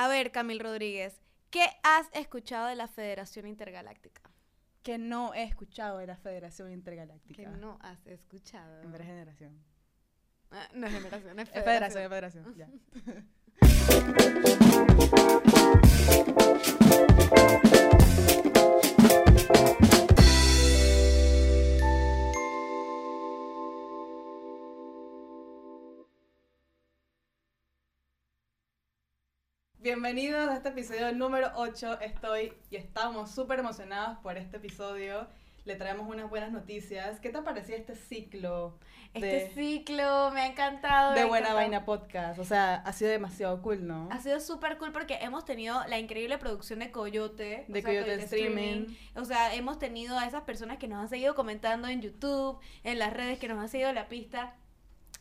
A ver, Camil Rodríguez, ¿qué has escuchado de la Federación Intergaláctica? Que no he escuchado de la Federación Intergaláctica. Que no has escuchado. De generación. Ah, no es generación, es Es federación. federación, es federación. Ya. Bienvenidos a este episodio número 8. Estoy y estamos súper emocionados por este episodio. Le traemos unas buenas noticias. ¿Qué te parecía este ciclo Este ciclo me ha encantado. de Buena encantado. Vaina Podcast? O sea, ha sido demasiado cool, ¿no? Ha sido súper cool porque hemos tenido la increíble producción de Coyote. De Coyote Streaming. O sea, hemos tenido a esas personas que nos han seguido comentando en YouTube, en las redes, que nos han seguido la pista.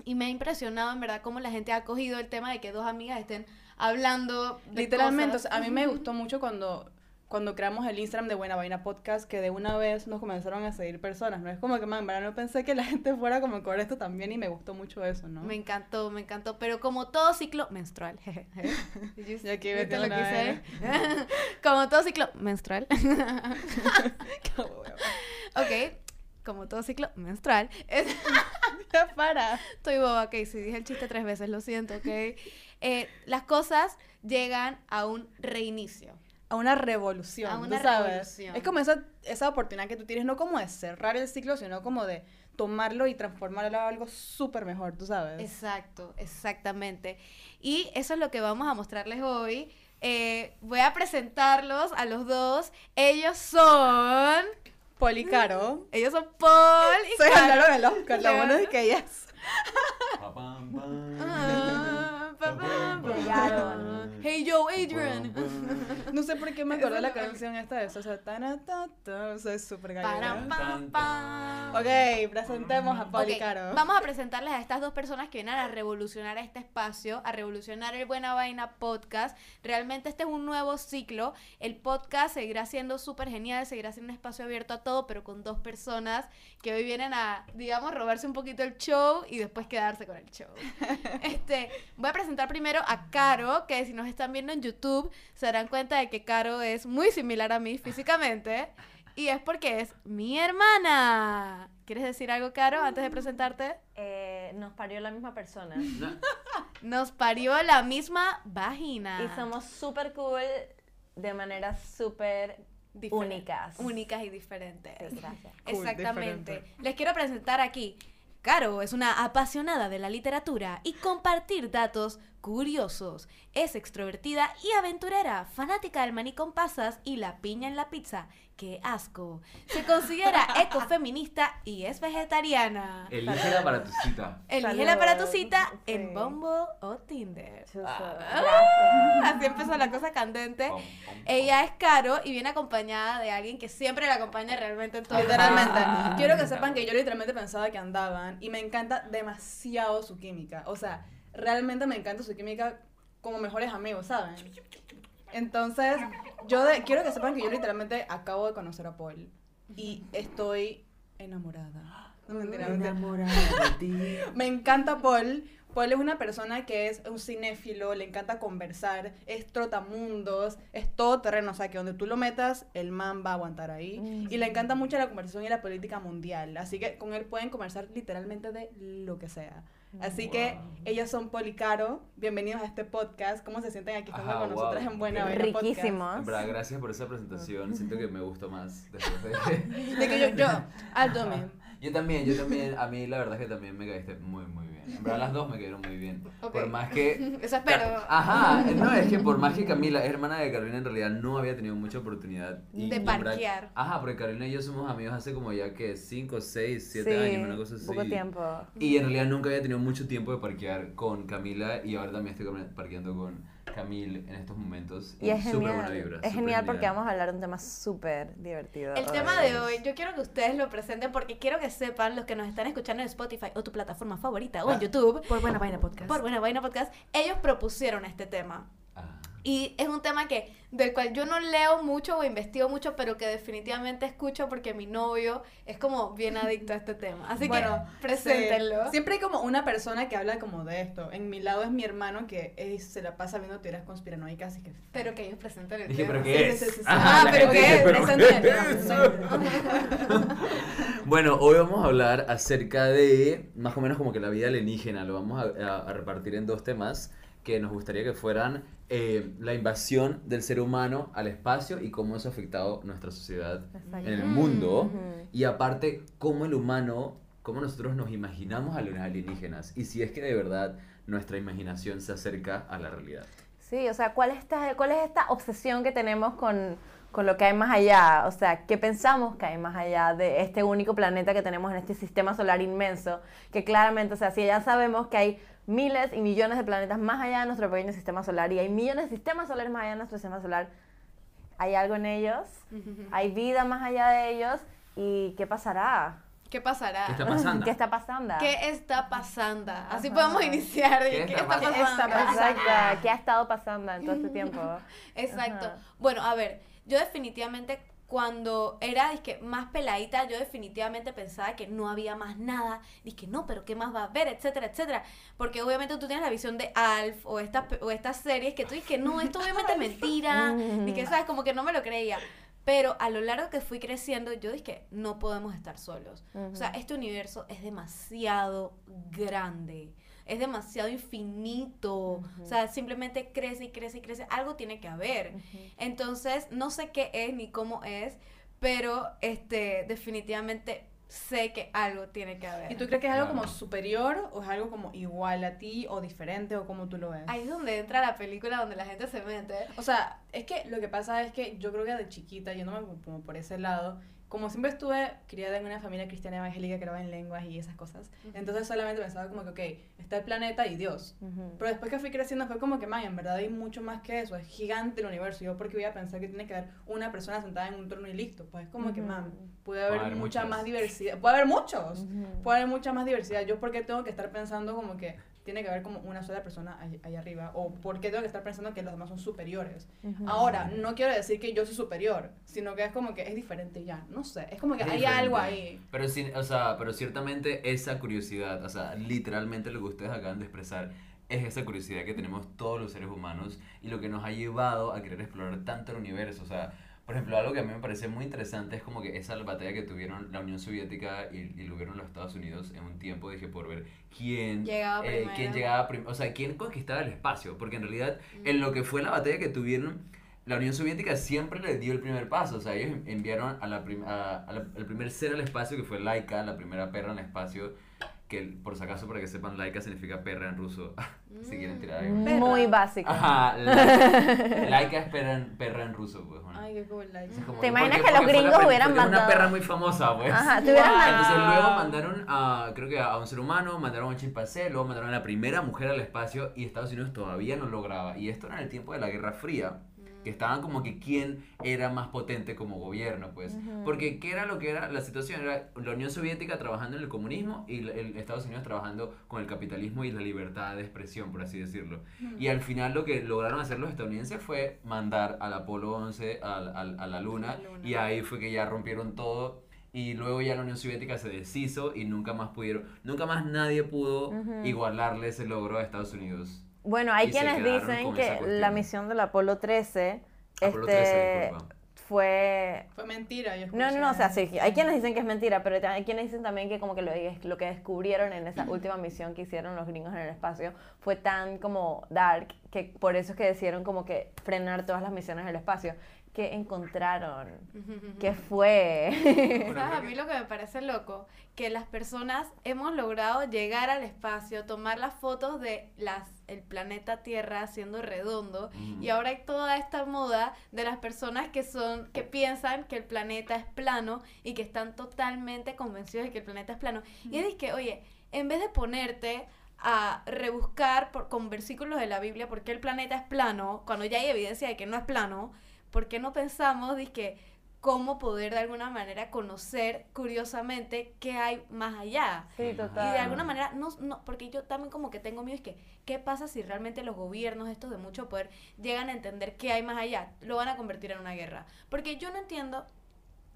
Y me ha impresionado en verdad cómo la gente ha cogido el tema de que dos amigas estén hablando. de Literalmente, o cosas. sea, a mí me gustó mucho cuando, cuando creamos el Instagram de Buena Vaina Podcast, que de una vez nos comenzaron a seguir personas, ¿no? Es como que, man, no pensé que la gente fuera como con esto también y me gustó mucho eso, ¿no? Me encantó, me encantó. Pero como todo ciclo menstrual. Ya aquí ¿Viste vete lo que hice? como todo ciclo menstrual. Ok, como todo ciclo menstrual. es- Ya para. Estoy boba, ok, si dije el chiste tres veces, lo siento, ok. Eh, las cosas llegan a un reinicio. A una revolución, A tú una sabes. revolución. Es como esa, esa oportunidad que tú tienes, no como de cerrar el ciclo, sino como de tomarlo y transformarlo a algo súper mejor, tú sabes. Exacto, exactamente. Y eso es lo que vamos a mostrarles hoy. Eh, voy a presentarlos a los dos. Ellos son... Policaro. Ellos son Paul y Se Caro. ganaron el Oscar, lo Se bueno es ganaron. que ellas... Ah. Llegaron. Hey yo, Adrian. No sé por qué me acordé de la canción esta de eso, o sea, tan, ta, ta, o sea, es súper gallina. Ok, presentemos a Ok, Policaro. vamos a presentarles a estas dos personas que vienen a revolucionar este espacio, a revolucionar el Buena Vaina Podcast. Realmente este es un nuevo ciclo. El podcast seguirá siendo súper genial, seguirá siendo un espacio abierto a todo, pero con dos personas que hoy vienen a, digamos, robarse un poquito el show y después quedarse con el show. Este, voy a presentar primero a Caro, que si nos están viendo en YouTube se darán cuenta de que Caro es muy similar a mí físicamente. Y es porque es mi hermana. ¿Quieres decir algo, Caro, antes de presentarte? Eh, nos parió la misma persona. No, Nos parió la misma vagina. Y somos súper cool de maneras súper Diferen- únicas. Únicas y diferentes. Sí, gracias. Cool, Exactamente. diferente. Les quiero presentar aquí. Caro es una apasionada de la literatura y compartir datos curiosos. Es extrovertida y aventurera, fanática del maní con pasas y la piña en la pizza. ¡Qué asco! Se considera ecofeminista y es vegetariana. Elígela para tu cita. Elígela para tu cita Sí. en Bumble o Tinder. Ah, gracias. Así empezó la cosa candente. Ella es Caro y viene acompañada de alguien que siempre la acompaña realmente en todo. Literalmente. Ah. Quiero que sepan que yo literalmente pensaba que andaban y me encanta demasiado su química. O sea, realmente me encanta su química como mejores amigos, ¿saben? Entonces, yo de- quiero que sepan que yo literalmente acabo de conocer a Paul y estoy enamorada. No mentira, mentira. Enamorada de ti. Me encanta Paul. Paul es una persona que es un cinéfilo, le encanta conversar, es trotamundos, es todo terreno, o sea que donde tú lo metas, el man va a aguantar ahí. Mm. Y le encanta mucho la conversación y la política mundial, así que con él pueden conversar literalmente de lo que sea. Así que ellos son Policaro, bienvenidos a este podcast, ¿cómo se sienten aquí estando Ajá, con nosotras wow. en Buena Podcast? Riquísimos. En verdad, gracias por esa presentación. Siento que me gustó más después de... De que yo, yo, Altome, Yo también, yo también. A mí la verdad es que también me caíste muy, muy bien. En verdad las dos me cayeron muy bien. Ok. Por más que... Eso espero. Ajá, no, es que por más que Camila es hermana de Carolina, en realidad no había tenido mucha oportunidad. y De verdad- parquear. Ajá, porque Carolina y yo somos amigos hace como ya que 5, 6, 7 Sí, años, una cosa así. poco tiempo. Y en realidad nunca había tenido mucho tiempo de parquear con Camila y ahora también estoy parqueando con Camil en estos momentos. Y es súper buena genial. vibra. es genial porque vamos a hablar de un tema súper divertido. El tema de hoy, yo quiero que ustedes lo presenten porque quiero que sepan los que nos están escuchando en Spotify o tu plataforma favorita o en Ah. YouTube, por Buena Vaina Podcast. por Buena Vaina Podcast, ellos propusieron este tema. Ah. Y es un tema que del cual yo no leo mucho o investigo mucho, pero que definitivamente escucho porque mi novio es como bien adicto a este tema. Así Bueno, que preséntenlo. Sí. Siempre hay como una persona que habla como de esto. En mi lado es mi hermano que eh, se la pasa viendo teorías conspiranoicas y que... Pero que ellos presenten el Dije, tema. ¿pero qué sí, es? sí, sí, sí. Ah, la pero ¿qué es? ¿pero Presenten el qué tema. es? Bueno, hoy vamos a hablar acerca de más o menos como que la vida alienígena. Lo vamos a, a- a repartir en dos temas que nos gustaría que fueran eh, la invasión del ser humano al espacio y cómo eso ha afectado nuestra sociedad en el mundo. Y aparte, cómo el humano, cómo nosotros nos imaginamos a los alienígenas y si es que de verdad nuestra imaginación se acerca a la realidad. Sí, o sea, ¿cuál es esta, cuál es esta obsesión que tenemos con, con lo que hay más allá? O sea, ¿qué pensamos que hay más allá de este único planeta que tenemos en este sistema solar inmenso? Que claramente, o sea, si ya sabemos que hay miles y millones de planetas más allá de nuestro pequeño sistema solar y hay millones de sistemas solares más allá de nuestro sistema solar, ¿hay algo en ellos? ¿Hay vida más allá de ellos? ¿Y qué pasará? ¿Qué pasará? ¿Qué está pasando? ¿Qué está pasando? ¿Qué está pasando? Así Ajá. podemos iniciar. ¿Qué ¿Qué, está está pasando? pasando? ¿Qué está pasando? Exacto, ¿qué ha estado pasando en todo este tiempo? Exacto. Ajá. Bueno, a ver, yo definitivamente cuando era dizque, más peladita, yo definitivamente pensaba que no había más nada. Dije, no, pero ¿qué más va a haber? Etcétera, etcétera. Porque obviamente tú tienes la visión de Alf o estas, o estas series que tú dices que no, esto obviamente es mentira. Y que, ¿sabes? Como que no me lo creía. Pero a lo largo que fui creciendo, yo dije no podemos estar solos. O sea, este universo es demasiado grande. Es demasiado infinito. O sea, simplemente crece y crece y crece. Algo tiene que haber. Entonces, no sé qué es ni cómo es, pero este definitivamente sé que algo tiene que haber. ¿Y tú crees que es algo Claro. como superior o es algo como igual a ti o diferente o como tú lo ves? Ahí es donde entra la película donde la gente se mete. O sea, es que lo que pasa es que yo creo que de chiquita, yéndome como- como por ese lado, como siempre estuve criada en una familia cristiana evangélica que grababa en lenguas y esas cosas, entonces solamente pensaba como que, ok, está el planeta y Dios. Pero después que fui creciendo fue como que, man, en verdad hay mucho más que eso, es gigante el universo. Yo porque voy a pensar que tiene que haber una persona sentada en un trono y listo. Pues es como que, man, puede haber, haber mucha muchas. más diversidad. Puede haber muchos. Puede haber mucha más diversidad. Yo porque tengo que estar pensando como que tiene que haber como una sola persona ahí, ahí arriba. O porque tengo que estar pensando que los demás son superiores. Ujú. Ahora, no quiero decir que yo soy superior, sino que es como que es diferente ya. No sé, es como que Es hay diferente. algo ahí. Pero, sí, o sea, pero ciertamente esa curiosidad, o sea, literalmente lo que ustedes acaban de expresar es esa curiosidad que tenemos todos los seres humanos y lo que nos ha llevado a querer explorar tanto el universo. O sea, por ejemplo, algo que a mí me parece muy interesante es como que esa batalla que tuvieron la Unión Soviética y, y lo los Estados Unidos en un tiempo, dije, por ver quién Llegaba eh, primero. quién llegaba primero, o sea, quién conquistaba el espacio, porque en realidad en lo que fue la batalla que tuvieron, la Unión Soviética siempre le dio el primer paso, o sea, ellos enviaron a la prim- a- a la- al primer ser al espacio que fue Laika, la primera perra en el espacio, que por si acaso para que sepan, Laika significa perra en ruso, si quieren tirar. Perra. Muy básico. Ajá, Laika, Laika es perra en, perra en ruso, pues. bueno. Ay, qué cool. como- ¿Te imaginas porque- que los gringos hubieran Es una mandado- perra muy famosa, pues. Ajá, te hubieran Wow. mandado- Entonces luego mandaron a, creo que a un ser humano, mandaron a un chimpancé, luego mandaron a la primera mujer al espacio y Estados Unidos todavía no lograba. Y esto era en el tiempo de la Guerra Fría, que estaban como que quién era más potente como gobierno, pues. Porque ¿qué era lo que era la situación? Era la Unión Soviética trabajando en el comunismo y el, el Estados Unidos trabajando con el capitalismo y la libertad de expresión, por así decirlo. Y al final lo que lograron hacer los estadounidenses fue mandar al Apolo 11 al- al- a la Luna, A la Luna. y ahí fue que ya rompieron todo y luego ya la Unión Soviética se deshizo y nunca más pudieron, nunca más nadie pudo Ujú. igualarle ese logro a Estados Unidos. Bueno, hay quienes dicen que la misión del Apolo 13, Apolo este, 13, disculpa. fue... Fue mentira. Yo No, no, no, o sea, sí, hay quienes dicen que es mentira, pero hay quienes dicen también que como que lo, lo que descubrieron en esa última misión que hicieron los gringos en el espacio fue tan como dark que por eso es que decidieron como que frenar todas las misiones en el espacio. ¿Qué encontraron? ¿Qué fue? ¿Sabes? A mí lo que me parece loco, que las personas hemos logrado llegar al espacio, tomar las fotos de las el planeta Tierra siendo redondo y ahora hay toda esta moda de las personas que son que piensan que el planeta es plano y que están totalmente convencidos de que el planeta es plano. Y es que, oye, en vez de ponerte a rebuscar por, con versículos de la Biblia por qué el planeta es plano, cuando ya hay evidencia de que no es plano, ¿por qué no pensamos de que cómo poder de alguna manera conocer curiosamente qué hay más allá. Sí, Y total. de alguna manera, no, no, porque yo también como que tengo miedo, es que, ¿qué pasa si realmente los gobiernos, estos de mucho poder, llegan a entender qué hay más allá? Lo van a convertir en una guerra. Porque yo no entiendo,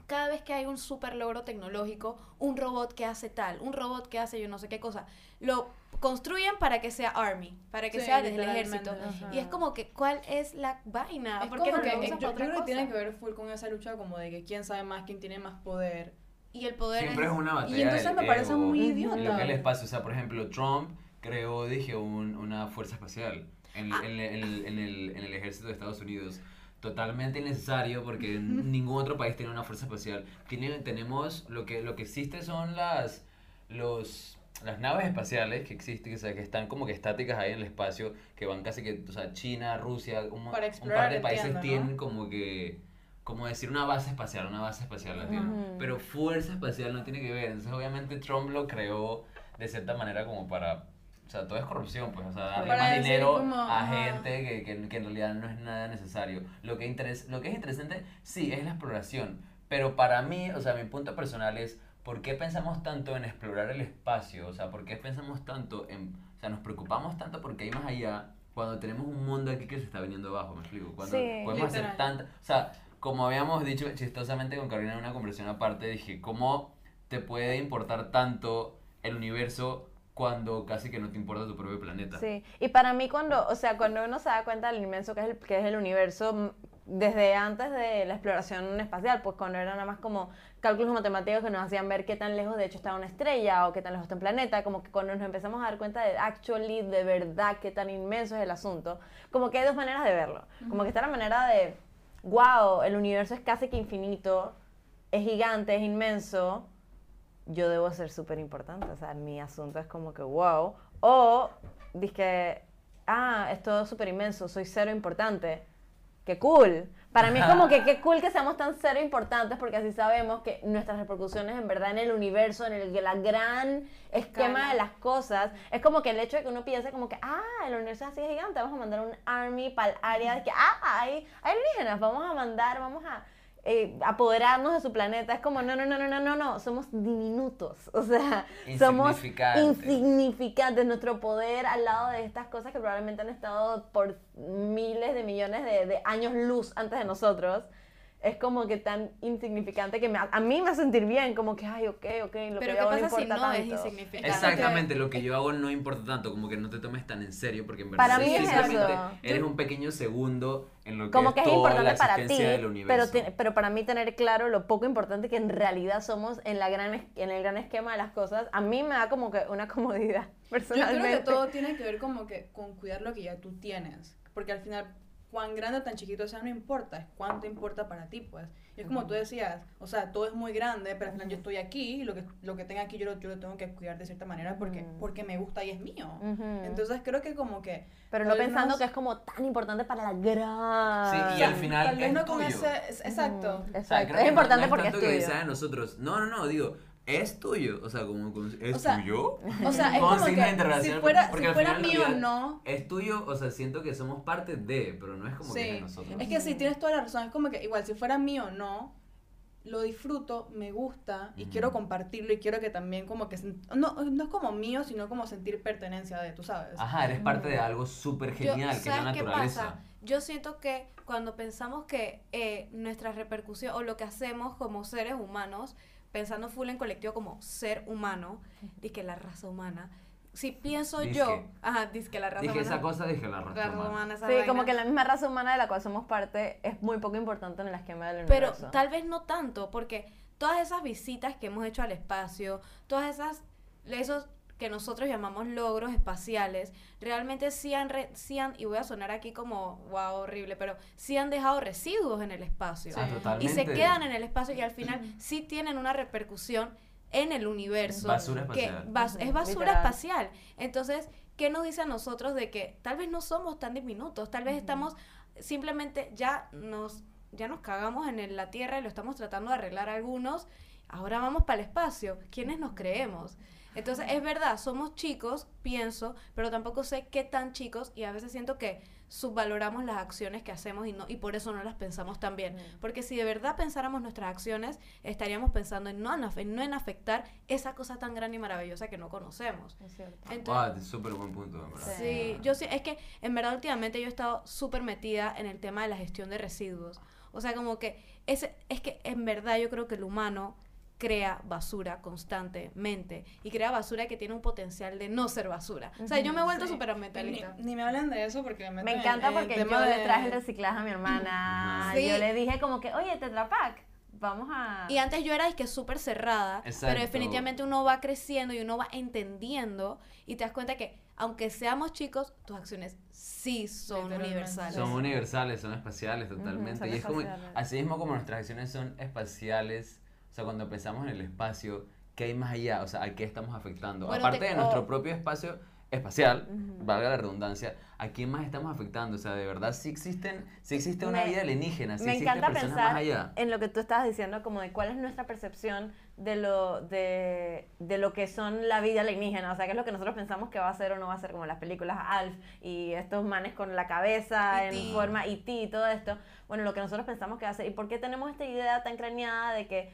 cada vez que hay un super logro tecnológico, un robot que hace tal, un robot que hace yo no sé qué cosa, lo construyen para que sea Army, para que Sí, sea desde el ejército. Ajá. Y es como que, ¿cuál es la vaina? Es ¿Por como qué no que, lo usas yo, creo que tiene que ver full con esa lucha como de que quién sabe más, quién tiene más poder. Y el poder Siempre es es... una batalla. Y entonces del me parece ego, muy en Lo que es el idiota. espacio, o sea, por ejemplo, Trump creó, dije, un- una fuerza espacial en, Ah. en- en el, en el- en el ejército de Estados Unidos. Totalmente innecesario porque ningún otro país tiene una fuerza espacial. Tiene, tenemos, lo que, lo que existe son las, los, las naves espaciales que existen, o sea, que están como que estáticas ahí en el espacio, que van casi que, o sea, China, Rusia, un, Para un explorar, par de países entiendo, ¿no? tienen como que, como decir una base espacial, una base espacial la tienen. Ujú. Pero fuerza espacial no tiene que ver. Entonces, obviamente, Trump lo creó de cierta manera como para. O sea, todo es corrupción, pues. O sea, darle Para más dinero como, a gente que, que, que en realidad no es nada necesario. Lo que, interes- lo que es interesante, sí, es la exploración. Pero para mí, o sea, mi punto personal es. ¿Por qué pensamos tanto en explorar el espacio? O sea, ¿por qué pensamos tanto en. O sea, nos preocupamos tanto porque hay más allá cuando tenemos un mundo aquí que se está viniendo abajo, me explico. Cuando Sí. podemos hacer Literal. tanta. O sea, como habíamos dicho chistosamente con Carolina en una conversación aparte, dije, ¿cómo te puede importar tanto el universo cuando casi que no te importa tu propio planeta? Sí, y para mí cuando, o sea, cuando uno se da cuenta del inmenso que es el, que es el universo, desde antes de la exploración espacial, pues cuando era nada más como cálculos matemáticos que nos hacían ver qué tan lejos de hecho está una estrella o qué tan lejos está un planeta, como que cuando nos empezamos a dar cuenta de actually, de verdad, qué tan inmenso es el asunto, como que hay dos maneras de verlo, como que está la manera de, wow, el universo es casi que infinito, es gigante, es inmenso, yo debo ser súper importante. O sea, mi asunto es como que wow. O dije, ah, es todo súper inmenso, soy cero importante. Qué cool. Para mí es como que qué cool que seamos tan cero importantes porque así sabemos que nuestras repercusiones en verdad en el universo, en el la gran esquema de las cosas, es como que el hecho de que uno piense como que, ah, el universo es así de gigante, vamos a mandar un army para el área de que, ah, hay, hay alienígenas, vamos a mandar, vamos a eh, apoderarnos de su planeta. Es como, no, no, no, no, no, no, no, somos diminutos. O sea, somos Insignificantes. insignificantes. Nuestro poder al lado de estas cosas que probablemente han estado por miles de millones de, de años luz antes de nosotros. Es como que tan insignificante que me, a mí me hace sentir bien, como que, ay, ok, ok, lo Pero que ¿qué yo hago no pasa si importa no es tanto. insignificante? Exactamente, lo que yo hago no importa tanto, como que no te tomes tan en serio, porque en verdad Para mí es simplemente eso. eres un pequeño segundo en lo que como es que es toda la importante para ti, del pero, universo. te- pero para mí tener claro lo poco importante que en realidad somos en, la gran, es- en el gran esquema de las cosas, a mí me da como que una comodidad Yo personalmente. creo que todo tiene que ver como que con cuidar lo que ya tú tienes. Porque al final, cuán grande o tan chiquito sea, no importa, es cuánto importa para ti, pues. Y es como tú decías, o sea, todo es muy grande, pero al final yo estoy aquí y lo que, lo que tenga aquí yo lo, yo lo tengo que cuidar de cierta manera porque, porque me gusta y es mío. Ujú. Entonces creo que como que... pero no pensando que es como tan importante para la gran... Sí, y al final Tal vez es no con tuyo. ese... es- Exacto. O sea, Exacto. creo es que importante no, no porque es es que tuyo. sea de nosotros. No, no, no, digo, es tuyo. O sea, como, ¿es O sea, tuyo? O sea, es como que si fuera, porque si fuera mío o no... Es tuyo, o sea, siento que somos parte de, pero no es como que es de nosotros. es que sí, tienes toda la razón. Es como que igual, si fuera mío o no, lo disfruto, me gusta y quiero compartirlo y quiero que también como que... No, no es como mío, sino como sentir pertenencia de, tú sabes. Ajá, eres parte de algo súper Yo- genial, que es la ¿sabes qué naturaleza. pasa? Yo siento que cuando pensamos que eh, nuestra repercusión o lo que hacemos como seres humanos, pensando full en colectivo como ser humano, y que la raza humana, si pienso Dizque. yo, ajá, dice que la raza Dije humana, esa cosa, dije la raza raza humana. humana, esa Sí, como que la misma raza humana de la cual somos parte es muy poco importante en el esquema del Pero universo. tal vez no tanto, porque todas esas visitas que hemos hecho al espacio, todas esas, esos que nosotros llamamos logros espaciales, realmente sí han, re- sí han, y voy a sonar aquí como, wow, horrible, pero sí han dejado residuos en el espacio. Ah, Sí. Y totalmente. se quedan en el espacio y al final sí tienen una repercusión en el universo. Basura que espacial. bas- Ujú, es basura literal. espacial. Entonces, ¿qué nos dice a nosotros de que tal vez no somos tan diminutos? Tal vez estamos simplemente ya nos ya nos cagamos en el- la Tierra y lo estamos tratando de arreglar algunos. Ahora vamos para el espacio. ¿Quiénes nos creemos? Entonces, es verdad, somos chicos, pienso, pero tampoco sé qué tan chicos y a veces siento que subvaloramos las acciones que hacemos y, no, y por eso no las pensamos tan bien. Porque si de verdad pensáramos nuestras acciones, estaríamos pensando en no, en no en afectar esa cosa tan grande y maravillosa que no conocemos. Es cierto. Entonces, Ah, súper buen punto, verdad. Sí. Yo sí, es que en verdad últimamente yo he estado súper metida en el tema de la gestión de residuos. O sea, como que ese, es que en verdad yo creo que el humano crea basura constantemente y crea basura que tiene un potencial de no ser basura. O sea, yo me he vuelto Sí. súper Ni, ambientalista. ni me hablan de eso porque me Me en- encanta el porque yo tema le de- traje el reciclaje a mi hermana. Sí. Yo le dije como que, oye, Tetra Pak, vamos a... Y antes yo era es que súper cerrada, Exacto. pero definitivamente uno va creciendo y uno va entendiendo y te das cuenta que aunque seamos chicos, tus acciones sí son universales. Son universales, son espaciales totalmente. son y es como, así mismo como nuestras acciones son espaciales, o sea, cuando pensamos en el espacio, ¿qué hay más allá? O sea, ¿a qué estamos afectando? Bueno, Aparte te- de nuestro propio espacio espacial, valga la redundancia, ¿a quién más estamos afectando? O sea, de verdad, sí existen, sí existe una Me- vida alienígena, sí me existen encanta personas pensar más allá. en lo que tú estabas diciendo, como de cuál es nuestra percepción de lo, de, de lo que son la vida alienígena, o sea, qué es lo que nosotros pensamos que va a ser o no va a ser, como las películas Alf y estos manes con la cabeza E.T.. en forma IT y todo esto, bueno, lo que nosotros pensamos que va a ser, y por qué tenemos esta idea tan craneada de que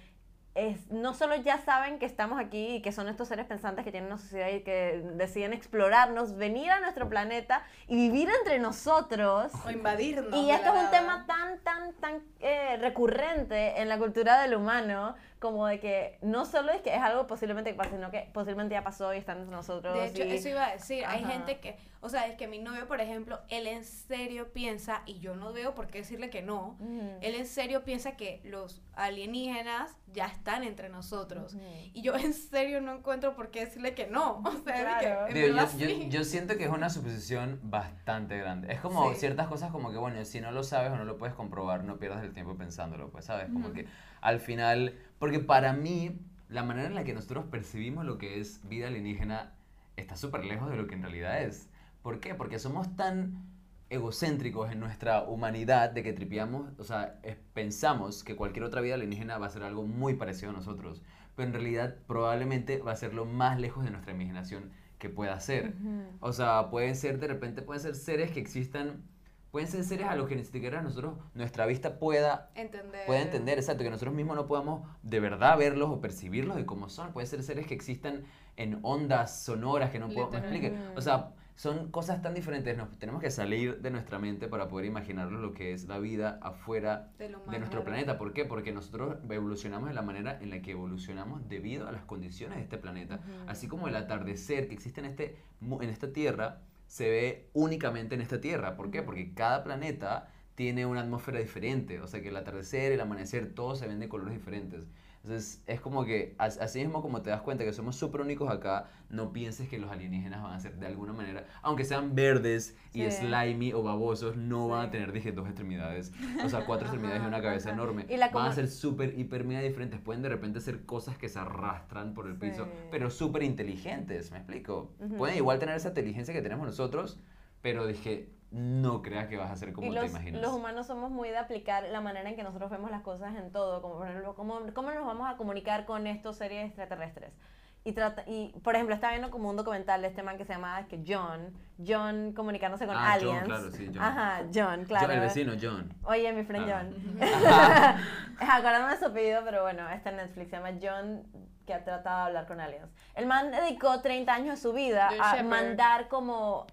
es, no solo ya saben que estamos aquí y que son estos seres pensantes que tienen una sociedad y que deciden explorarnos, venir a nuestro planeta y vivir entre nosotros. O invadirnos. Y esto es un tema tan, tan, tan eh, recurrente en la cultura del humano, como de que no solo es que es algo posiblemente que pase, sino que posiblemente ya pasó y está entre nosotros. De hecho, y- eso iba a decir. Hay gente que, o sea, es que mi novio, por ejemplo, él en serio piensa, y yo no veo por qué decirle que no, él en serio piensa que los alienígenas ya están entre nosotros. Y yo en serio no encuentro por qué decirle que no. O sea, de Claro. que, Digo, yo, yo- yo siento que es una suposición bastante grande. Es como Sí. ciertas cosas como que, bueno, si no lo sabes o no lo puedes comprobar, no pierdas el tiempo pensándolo, pues, ¿sabes? Como que al final, porque para mí, la manera en la que nosotros percibimos lo que es vida alienígena está súper lejos de lo que en realidad es. ¿Por qué? Porque somos tan egocéntricos en nuestra humanidad de que tripiamos, o sea, pensamos que cualquier otra vida alienígena va a ser algo muy parecido a nosotros, pero en realidad probablemente va a ser lo más lejos de nuestra imaginación que pueda ser. O sea, pueden ser de repente, pueden ser seres que existan, pueden ser seres a los que ni siquiera nosotros, nuestra vista pueda Entender. puede entender, exacto, que nosotros mismos no podamos de verdad verlos o percibirlos de cómo son. Puede ser seres que existan en ondas sonoras que no puedo, me explique. O sea, son cosas tan diferentes. Nos, tenemos que salir de nuestra mente para poder imaginarnos lo que es la vida afuera de nuestro planeta. ¿Por qué? Porque nosotros evolucionamos de la manera en la que evolucionamos debido a las condiciones de este planeta. Así como el atardecer que existe en, este, en esta Tierra se ve únicamente en esta Tierra. ¿Por qué? Porque cada planeta tiene una atmósfera diferente. O sea que el atardecer, el amanecer, todos se ven de colores diferentes. Entonces es como que, as- así mismo como te das cuenta que somos súper únicos acá, no pienses que los alienígenas van a ser de alguna manera, aunque sean verdes y Sí. slimy o babosos, no van a tener, dije, dos extremidades. O sea, cuatro extremidades y una cabeza enorme. Y la van a ser súper, hiper, mega diferentes. Pueden de repente ser cosas que se arrastran por el piso, Sí. pero súper inteligentes, ¿me explico? Ujú. Pueden igual tener esa inteligencia que tenemos nosotros, pero dije, no creas que vas a ser como y te los, imaginas. los humanos somos muy de aplicar la manera en que nosotros vemos las cosas en todo, como por ejemplo, cómo, cómo nos vamos a comunicar con estos seres extraterrestres. Y, trata, y, por ejemplo, estaba viendo como un documental de este man que se llamaba es que John, John comunicándose con Ah, John, aliens. claro, sí, John. Ajá, John, claro. Yo- el vecino, John. Oye, mi friend Claro. John. Acordándome de su apellido, pero bueno, está en Netflix, se llama John, que ha tratado de hablar con aliens. El man dedicó 30 años de su vida John a mandar como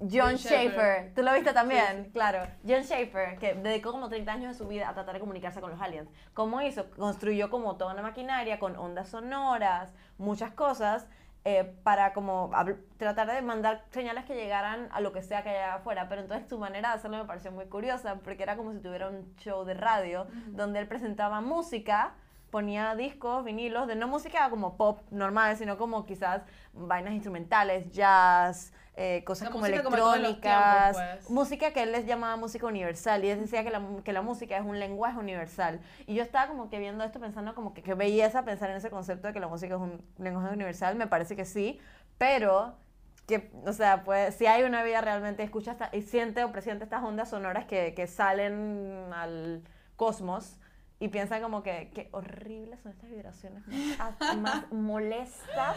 John, Schaefer. ¿Tú lo viste también? Sí, Claro. John Schaefer, que dedicó como 30 años de su vida a tratar de comunicarse con los aliens. ¿Cómo hizo? Construyó como toda una maquinaria con ondas sonoras, muchas cosas, eh, para como tratar de mandar señales que llegaran a lo que sea que haya afuera. Pero entonces su manera de hacerlo me pareció muy curiosa, porque era como si tuviera un show de radio, donde él presentaba música, ponía discos, vinilos, de no música como pop normal, sino como quizás vainas instrumentales, jazz, eh, cosas La como música como electrónicas, tiempos, pues. música que él les llamaba música universal y él decía que la, que la música es un lenguaje universal y yo estaba como que viendo esto pensando como que qué belleza pensar en ese concepto de que la música es un lenguaje universal me parece que sí pero que o sea pues si hay una vida realmente escucha y siente o presiente estas ondas sonoras que, que salen al cosmos y piensan como que, qué horribles son estas vibraciones más, más molestas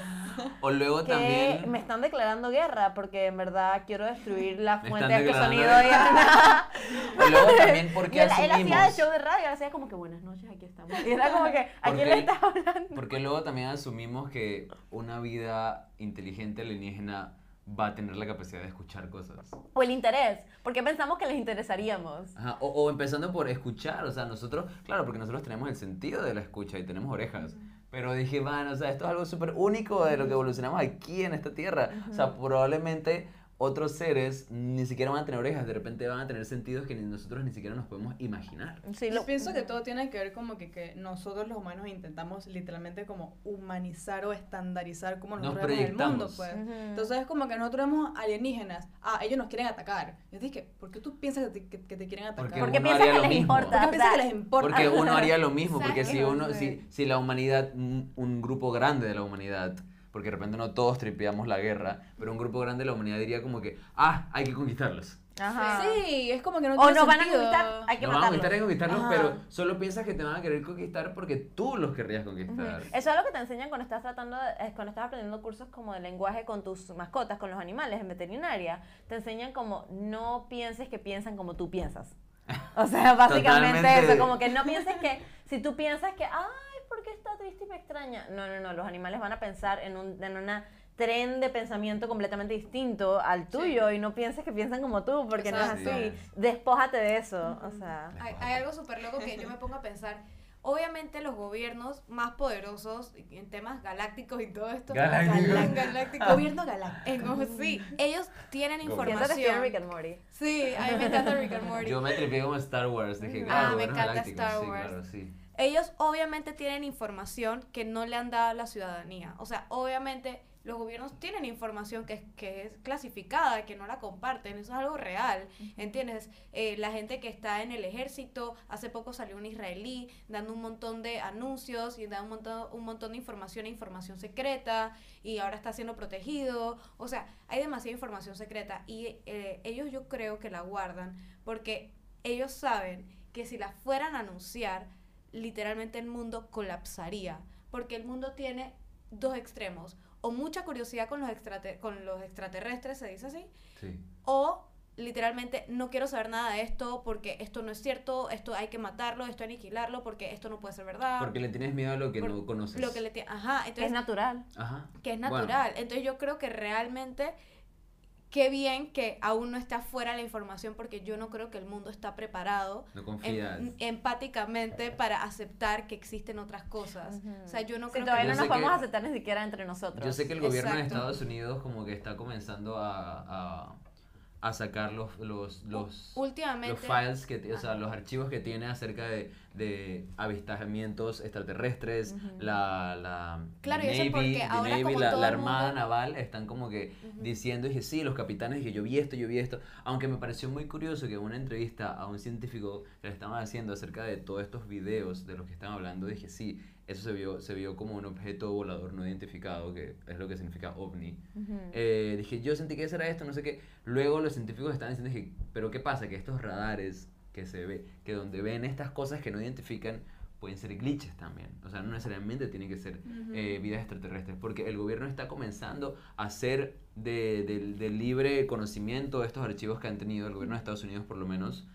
O luego que también... me están declarando guerra porque en verdad quiero destruir la fuente de este sonido. Y, O luego también y porque él, él hacía asumimos... show de radio, él hacía como que buenas noches, aquí estamos. Y era como que, ¿a Porque- quién le estás hablando? Porque luego también asumimos que una vida inteligente alienígena va a tener la capacidad de escuchar cosas. O el interés, porque pensamos que les interesaríamos. Ajá, O, o empezando por escuchar, o sea, nosotros, claro, porque nosotros tenemos el sentido de la escucha y tenemos orejas. Pero dije, man, o sea, esto es algo súper único de lo que evolucionamos aquí en esta tierra. O sea, probablemente otros seres ni siquiera van a tener orejas, de repente van a tener sentidos que ni nosotros ni siquiera nos podemos imaginar. Sí, Yo lo- pienso que todo tiene que ver como que, que nosotros los humanos intentamos literalmente como humanizar o estandarizar como Nos vemos el mundo, proyectamos. pues. Ujú. Entonces es como que nosotros vemos alienígenas, ah, ellos nos quieren atacar. Yo dije, ¿por qué tú piensas que te, que, que te quieren atacar? Porque Porque uno piensas haría que lo les mismo. importa. ¿Por qué o piensas que les importa? Porque uno haría lo mismo, porque si uno, si, si la humanidad, un, un grupo grande de la humanidad, porque de repente no todos tripeamos la guerra, pero un grupo grande de la humanidad diría como que, ah, hay que conquistarlos. Ajá. Sí, es como que no O tiene nos van a sentido. conquistar, hay que No van a conquistar, hay que conquistarlos, Ajá. pero solo piensas que te van a querer conquistar porque tú los querrías conquistar. Eso es lo que te enseñan cuando estás tratando, de- eh, cuando estás aprendiendo cursos como de lenguaje con tus mascotas, con los animales en veterinaria. Te enseñan como no pienses que piensan como tú piensas. O sea, básicamente Totalmente. eso, como que no pienses que si tú piensas que, ay, ¿por qué está triste y me extraña? No, no, no, los animales van a pensar en un en una tren de pensamiento completamente distinto al tuyo y no pienses que piensan como tú, porque no es Exacto. así. Despójate de eso, o sea. Hay, hay algo súper loco que yo me pongo a pensar. Obviamente los gobiernos más poderosos en temas galácticos y todo esto. Galácticos. galán- galáctico. Gobierno galáctico. Sí, ellos tienen en Rick información. and Morty. Sí, a mí me encanta Rick and Morty. Yo me tripié como Star Wars, dije, Ah, claro, me encanta Star sí, Wars. claro, sí. Ellos obviamente tienen información que no le han dado a la ciudadanía. O sea, obviamente los gobiernos tienen información que es, que es clasificada, que no la comparten. Eso es algo real, ¿entiendes? Eh, la gente que está en el ejército, hace poco salió un israelí dando un montón de anuncios y da un montón, un montón de información e información secreta y ahora está siendo protegido. O sea, hay demasiada información secreta y eh, ellos yo creo que la guardan porque ellos saben que si la fueran a anunciar, literalmente el mundo colapsaría. Porque el mundo tiene dos extremos. O mucha curiosidad con los, extrate- con los extraterrestres, se dice así. Sí. O literalmente no quiero saber nada de esto porque esto no es cierto, esto hay que matarlo, esto hay que aniquilarlo porque esto no puede ser verdad. Porque le tienes miedo a lo que Por- no conoces. Lo que le Ajá, Es natural. Ajá. que es Bueno, natural. Entonces yo creo que realmente qué bien que aún no está fuera la información porque yo no creo que el mundo está preparado no em- confías. empáticamente para aceptar que existen otras cosas. O sea, yo no Sí, creo todavía que no nos podemos que- aceptar ni siquiera entre nosotros. Yo sé que el gobierno de. Estados Unidos como que está comenzando a, a, a sacar los, los, los, últimamente los files, que, o sea, los archivos que tiene acerca de, de avistamientos extraterrestres, la, la Claro, Navy, porque the ahora Navy, como la, todo la el Armada mundo- Naval están como que diciendo, dije, sí, los capitanes, dije, yo vi esto, yo vi esto, aunque me pareció muy curioso que en una entrevista a un científico que le estaban haciendo acerca de todos estos videos de los que estaban hablando, dije, sí, eso se vio, se vio como un objeto volador no identificado, que es lo que significa ovni. Eh, dije, yo sentí que eso era esto, no sé qué. Luego los científicos estaban diciendo, dije, pero ¿qué pasa? Que estos radares que se ve, que donde ven estas cosas que no identifican, pueden ser glitches también. O sea, no necesariamente tienen que ser eh, vidas extraterrestres, porque el gobierno está comenzando a hacer de, del- del libre conocimiento estos archivos que han tenido el gobierno de Estados Unidos por lo menos.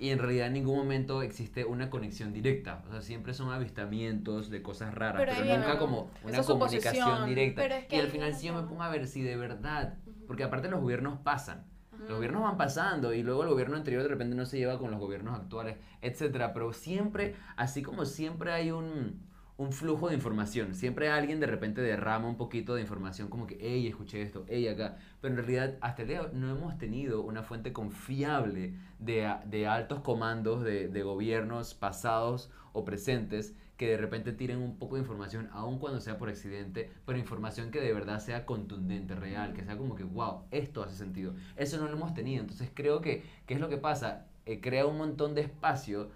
Y en realidad en ningún momento existe una conexión directa. O sea, siempre son avistamientos de cosas raras, Pero nunca como una comunicación directa. Pero es que y al final viene si yo me pongo a ver si de verdad, porque aparte los gobiernos pasan. Los gobiernos van pasando y luego el gobierno anterior de repente no se lleva con los gobiernos actuales, etcétera. Pero siempre, así como siempre hay un, un flujo de información, siempre alguien de repente derrama un poquito de información como que, hey, escuché esto, hey, acá. Pero en realidad hasta el día no hemos tenido una fuente confiable de, de altos comandos de, de gobiernos pasados o presentes que de repente tiren un poco de información, aun cuando sea por accidente, pero información que de verdad sea contundente, real, que sea como que, wow, esto hace sentido. Eso no lo hemos tenido, entonces creo que, ¿qué es lo que pasa? Eh, crea un montón de espacio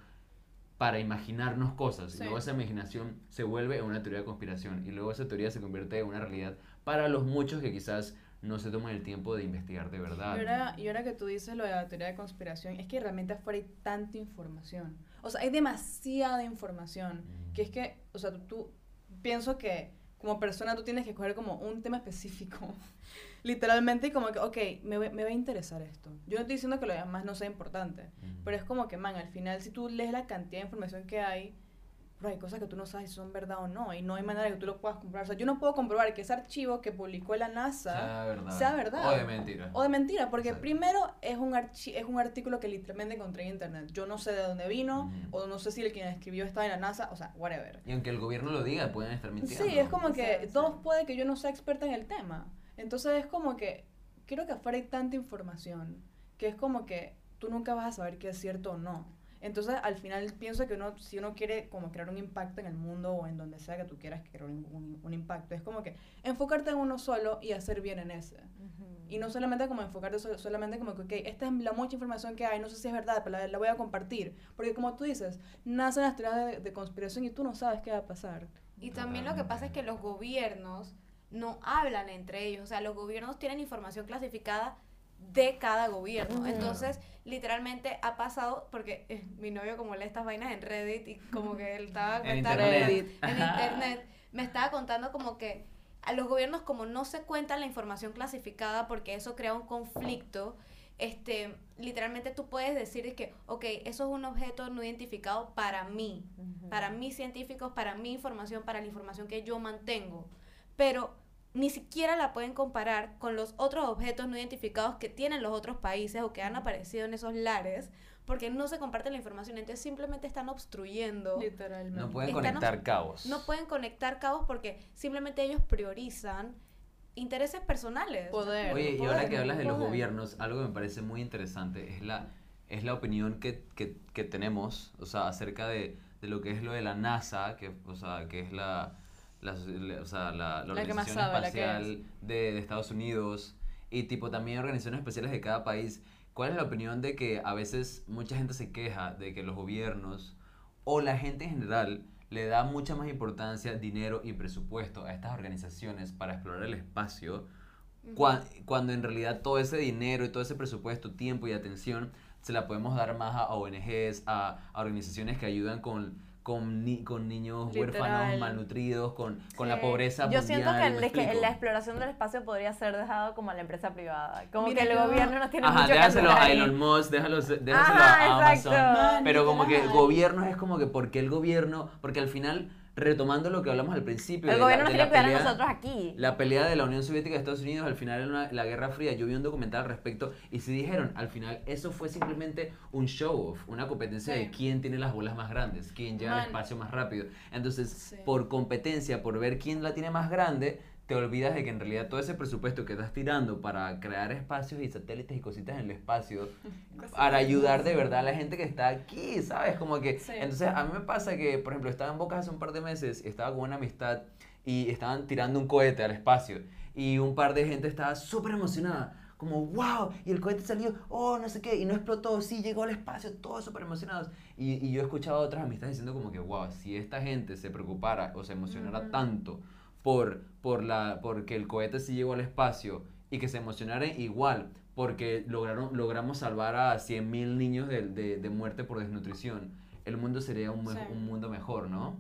para imaginarnos cosas, y luego esa imaginación se vuelve una teoría de conspiración, y luego esa teoría se convierte en una realidad para los muchos que quizás no se toman el tiempo de investigar de verdad. Y ahora, y ahora que tú dices lo de la teoría de conspiración, es que realmente afuera hay tanta información. O sea, hay demasiada información. Que es que, o sea, tú, tú- pienso que como persona tú tienes que coger como un tema específico. Literalmente, y como que, ok, me, va- me va a interesar esto. Yo no estoy diciendo que lo demás no sea importante, pero es como que, man, al final, si tú lees la cantidad de información que hay, bro, hay cosas que tú no sabes si son verdad o no, y no hay manera que tú lo puedas comprobar. O sea, yo no puedo comprobar que ese archivo que publicó la NASA sea verdad. sea verdad. O de mentira. o de mentira, porque Exacto. primero es un, archi- es un artículo que literalmente encontré en internet. Yo no sé de dónde vino, Ujú. o no sé si el quien escribió estaba en la NASA, o sea, whatever. Y aunque el gobierno lo diga, pueden estar mintiendo. Sí, es como que Sí, sí. todos puede que yo no sea experta en el tema. Entonces es como que creo que afuera hay tanta información que es como que tú nunca vas a saber qué es cierto o no. Entonces al final pienso que uno, si uno quiere como crear un impacto en el mundo o en donde sea que tú quieras crear un, un- un impacto, es como que enfocarte en uno solo y hacer bien en ese. Y no solamente como enfocarte so- solamente como que, ok, esta es la mucha información que hay, no sé si es verdad, pero la, la voy a compartir. Porque como tú dices, nacen las teorías de, de conspiración y tú no sabes qué va a pasar. Y también lo que pasa es que los gobiernos no hablan entre ellos. O sea, los gobiernos tienen información clasificada de cada gobierno. Entonces, literalmente ha pasado, porque eh, mi novio como lee estas vainas en Reddit y como que él estaba En internet. contando- en internet, me estaba contando como que a los gobiernos como no se cuenta la información clasificada porque eso crea un conflicto, este, literalmente tú puedes decir que, ok, eso es un objeto no identificado para mí, para mis científicos, para mi información, para la información que yo mantengo, pero ni siquiera la pueden comparar con los otros objetos no identificados que tienen los otros países o que han aparecido en esos lares, porque no se comparte la información, entonces simplemente están obstruyendo. Literalmente. No pueden Están conectar cabos. No pueden conectar cabos porque simplemente ellos priorizan intereses personales. Poder. Oye, y ahora que hablas de los gobiernos, algo que me parece muy interesante es la, es la opinión que, que, que tenemos, o sea, acerca de, de lo que es lo de la NASA, que, o sea, que es la, la, o sea, la, la Organización sabe, la que Espacial de, de Estados Unidos y tipo también organizaciones especiales de cada país. ¿Cuál es la opinión de que a veces mucha gente se queja de que los gobiernos o la gente en general le da mucha más importancia, dinero y presupuesto a estas organizaciones para explorar el espacio, cua- cuando en realidad todo ese dinero y todo ese presupuesto, tiempo y atención se la podemos dar más a ONGs, a, a organizaciones que ayudan con, con, ni- con niños huérfanos, Literal. malnutridos, con, con la Sí. pobreza Yo mundial. siento que, ¿me el- que la exploración del espacio podría ser dejado como a la empresa privada. Como Mira, que el yo- gobierno no tiene Ajá, mucho que déjaselo hacer a. Elon Musk, déjalo, déjaselo Ajá, a Amazon. exacto. Pero como que gobiernos es como que, ¿por qué el gobierno? Porque al final, retomando lo que hablamos al principio. El de la- gobierno nos de tiene la que cuidar a pelea- nosotros aquí. La pelea de la Unión Soviética y Estados Unidos al final una- la Guerra Fría. Yo vi un documental al respecto y se dijeron, al final eso fue simplemente un show off, una competencia Sí. de quién tiene las bolas más grandes, quién llega al espacio más rápido. Entonces, Sí. por competencia, por ver quién la tiene más grande, te olvidas de que en realidad todo ese presupuesto que estás tirando para crear espacios y satélites y cositas en el espacio, para ayudar de verdad a la gente que está aquí, ¿sabes? Como que, Sí. entonces a mí me pasa que, por ejemplo, estaba en Bocas hace un par de meses, estaba con una amistad y estaban tirando un cohete al espacio y un par de gente estaba súper emocionada. Como, wow, y el cohete salió, oh, no sé qué, y no explotó, sí, llegó al espacio, todos súper emocionados. Y, y yo he escuchado a otras amistades diciendo como que, wow, si esta gente se preocupara o se emocionara tanto por, por la, porque el cohete sí llegó al espacio y que se emocionara igual porque lograron, logramos salvar a 100.000 niños de, de, de muerte por desnutrición, el mundo sería un, Sí. un mundo mejor, ¿no?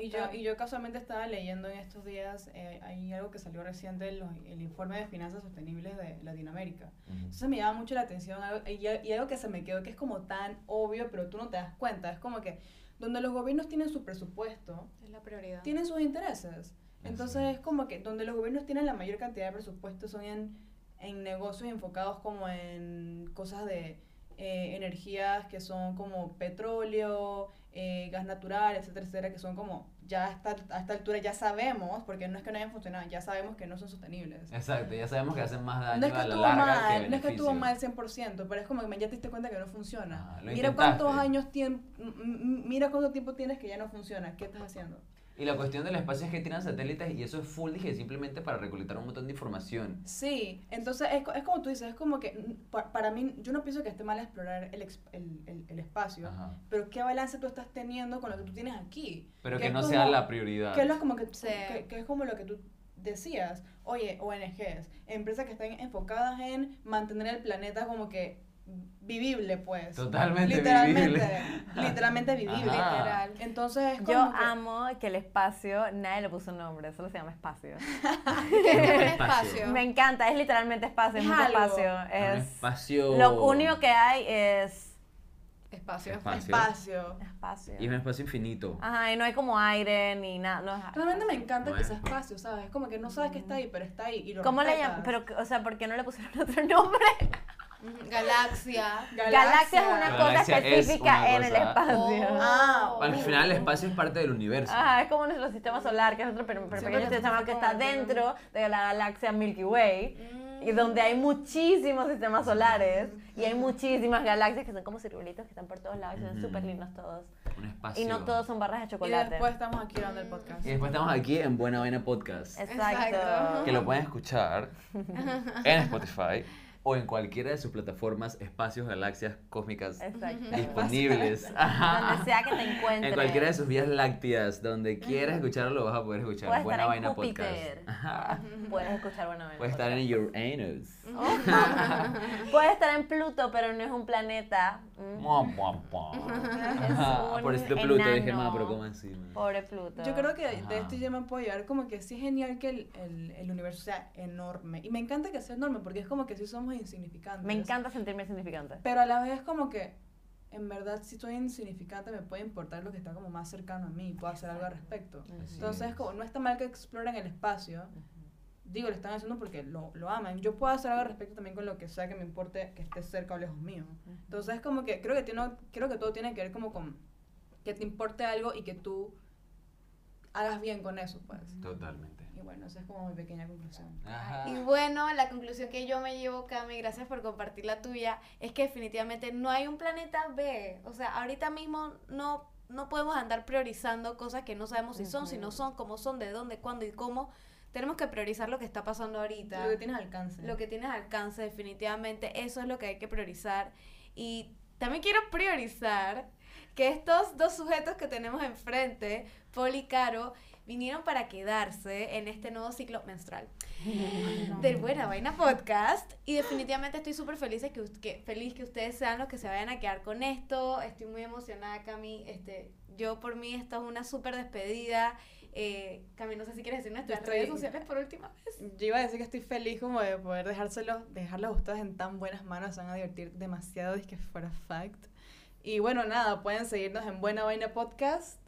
Y yo, y yo casualmente estaba leyendo en estos días, eh, hay algo que salió reciente, los- el informe de finanzas sostenibles de Latinoamérica. Entonces me llama mucho la atención algo- y, y algo que se me quedó que es como tan obvio, pero tú no te das cuenta. Es como que donde los gobiernos tienen su presupuesto, Es la prioridad. tienen sus intereses. Entonces Así es como que donde los gobiernos tienen la mayor cantidad de presupuesto son en, en negocios enfocados como en cosas de eh, energías que son como petróleo, eh, gas natural, etcétera, etcétera, que son como ya a esta, a esta altura ya sabemos, porque no es que no hayan funcionado, ya sabemos que no son sostenibles. Exacto, ya sabemos que hacen más daño No es que a la estuvo larga mal, que no es que estuvo mal 100%, pero es como que ya te diste cuenta que no funciona. Ah, mira intentaste. cuántos años tien- mira cuánto tiempo tienes que ya no funciona. ¿Qué estás haciendo? Y la cuestión del espacio es que tiran satélites y eso es full, dije, simplemente para recolectar un montón de información. Sí, entonces es, es como tú dices, es como que mm, pa- para mí, yo no pienso que esté mal explorar el, el, el- el espacio, Ajá. pero ¿qué balance tú estás teniendo con lo que tú tienes aquí? Pero Que que no como- sea la prioridad. Que es, lo como que, Sí. que, que es como lo que tú decías, oye, ONGs, empresas que están enfocadas en mantener el planeta como que vivible, pues. Totalmente literalmente, vivible. Literalmente vivible. Ajá. Literal. Entonces, es como Yo que- amo que el espacio, nadie le puso un nombre, solo se llama espacio. ¿Qué es un espacio? Me encanta, es literalmente espacio, es, Es mucho algo. espacio. Un Es, espacio. Lo único que hay es Espacio. Espacio. espacio. espacio. Y es un espacio infinito. Ajá, y no hay como aire ni nada. No es- Realmente me encanta que Bueno. sea espacio, ¿sabes? Es como que no sabes que está ahí, pero está ahí. Y lo ¿Cómo le respetas. llaman? Pero, o sea, ¿por qué no le pusieron otro nombre? Galaxia. Galaxia es una cosa Galaxia es específica una en el cosa. espacio. Oh. Ah, Al final el espacio es parte del universo. Ajá, es como nuestro sistema solar, que es otro pero, pero Siento pequeño que sistema que está el dentro de la galaxia Milky Way. Mm. Y donde hay muchísimos sistemas solares y hay muchísimas galaxias que son como circulitos que están por todos lados y son Ujú. súper lindos todos. Un espacio. Y no todos son barras de Y chocolate. después estamos aquí grabando el podcast. Y después estamos aquí en Buena Vaina Podcast. Exacto. Exacto. Que lo pueden escuchar en Spotify o en cualquiera de sus plataformas, espacios, galaxias cósmicas Exacto. disponibles. Ajá. Donde sea que te encuentres. En cualquiera de sus vías lácteas, donde quieras escucharlo, lo vas a poder escuchar. Puedes Buena estar en Vaina Júpiter. Podcast. Ajá. Puedes escuchar Buena Vaina Puedes estar en. Uranus. Puedes estar en Pluto, pero no es un planeta. Mm. Mua, mua, mua. Es un Por eso Pluto dije, enano. ma, pero ¿cómo así? ma?" Pobre Pluto. Yo creo que Ajá. de esto ya me puedo llevar como que sí es genial que el, el, el universo sea enorme. Y me encanta que sea enorme porque es como que sí somos insignificantes. Me encanta sentirme significante. Pero a la vez como que, en verdad, si soy insignificante me puede importar lo que está como más cercano a mí y puedo hacer algo al respecto. Así Entonces, es. como no está mal que exploren el espacio. Digo, lo están haciendo porque lo, lo aman. Yo puedo hacer algo al respecto también con lo que sea que me importe que esté cerca o lejos mío. Entonces, como que creo que, tiene, creo que todo tiene que ver como con que te importe algo y que tú hagas bien con eso, pues. Totalmente. Y bueno, esa es como mi pequeña conclusión. Ajá. Y bueno, la conclusión que yo me llevo, Cami, gracias por compartir la tuya, es que definitivamente no hay un planeta B. O sea, ahorita mismo no, no podemos andar priorizando cosas que no sabemos si son, si no son, cómo son, de dónde, cuándo y cómo. Tenemos que priorizar lo que está pasando ahorita. Lo que tienes alcance. Lo que tienes alcance, definitivamente, eso es lo que hay que priorizar. Y también quiero priorizar que estos dos sujetos que tenemos enfrente, Paul y Caro, vinieron para quedarse en este nuevo ciclo menstrual del Buena Vaina Podcast. Y definitivamente estoy súper feliz, que, que, feliz que ustedes sean los que se vayan a quedar con esto. Estoy muy emocionada, Cami. Este, yo por mí, esta es una súper despedida. Eh, Cami, no sé si quieres decir nuestras Estoy- redes sociales por última vez. Yo iba a decir que estoy feliz como de poder dejárselo, dejarlos a ustedes en tan buenas manos, se van a divertir demasiado, es que fuera fact. Y bueno, nada, pueden seguirnos en Buena Vaina Podcast,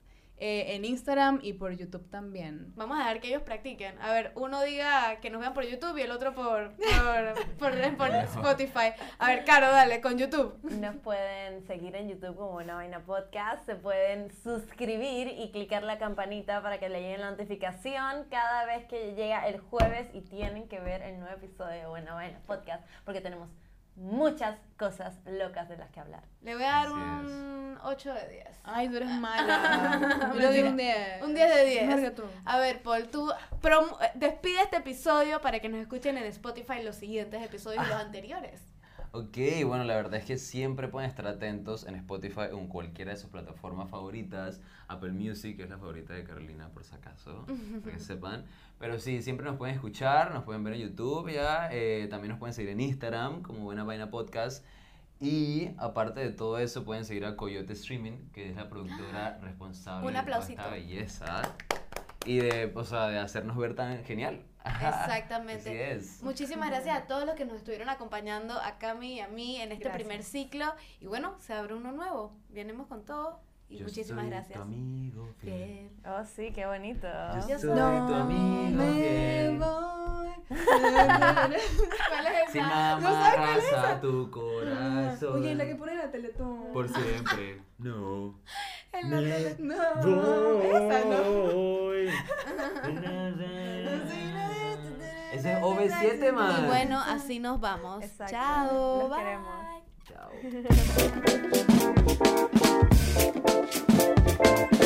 eh, en Instagram y por YouTube también. Vamos a dejar que ellos practiquen. A ver, uno diga que nos vean por YouTube y el otro por, por, por, por Spotify. A ver, Caro, dale, con YouTube. Nos pueden seguir en YouTube como Una Vaina Podcast, se pueden suscribir y clicar la campanita para que le llegue la notificación cada vez que llega el jueves y tienen que ver el nuevo episodio de Buena Vaina Podcast porque tenemos muchas cosas locas de las que hablar. Le voy a dar Así un 8 de 10. Ay, tú eres mala. Yo le doy un 10. Un 10 de 10. Mejor que tú. A ver, Paul, tú prom- eh, despide este episodio para que nos escuchen en Spotify los siguientes episodios y los anteriores. Ok, bueno, la verdad es que siempre pueden estar atentos en Spotify o en cualquiera de sus plataformas favoritas. Apple Music, que es la favorita de Carolina, por si acaso, para que sepan. Pero sí, siempre nos pueden escuchar, nos pueden ver en YouTube ya. eh, también nos pueden seguir en Instagram como Buena Vaina Podcast. Y aparte de todo eso, pueden seguir a Coyote Streaming, que es la productora responsable Un de esta belleza. Y de, o sea, de hacernos ver tan genial. Exactamente. Así es. Muchísimas gracias a todos los que nos estuvieron acompañando, a Cami y a mí, en este Gracias. primer ciclo. Y bueno, se abre uno nuevo. Vienemos con todo. Y Yo muchísimas soy gracias. Tu amigo fiel. Fiel. Oh, sí, qué bonito. Yo Yo soy soy tu amigo me fiel. voy. ¿Cuál es esa? ¿No sabes cuál es tu corazón. Oye, la que pone la Teletón. Por siempre. No. En la tele- No, esa no. Ese es OV7, Y man. bueno, así nos vamos. Exacto. Chao. Los bye. queremos. Chao. thank you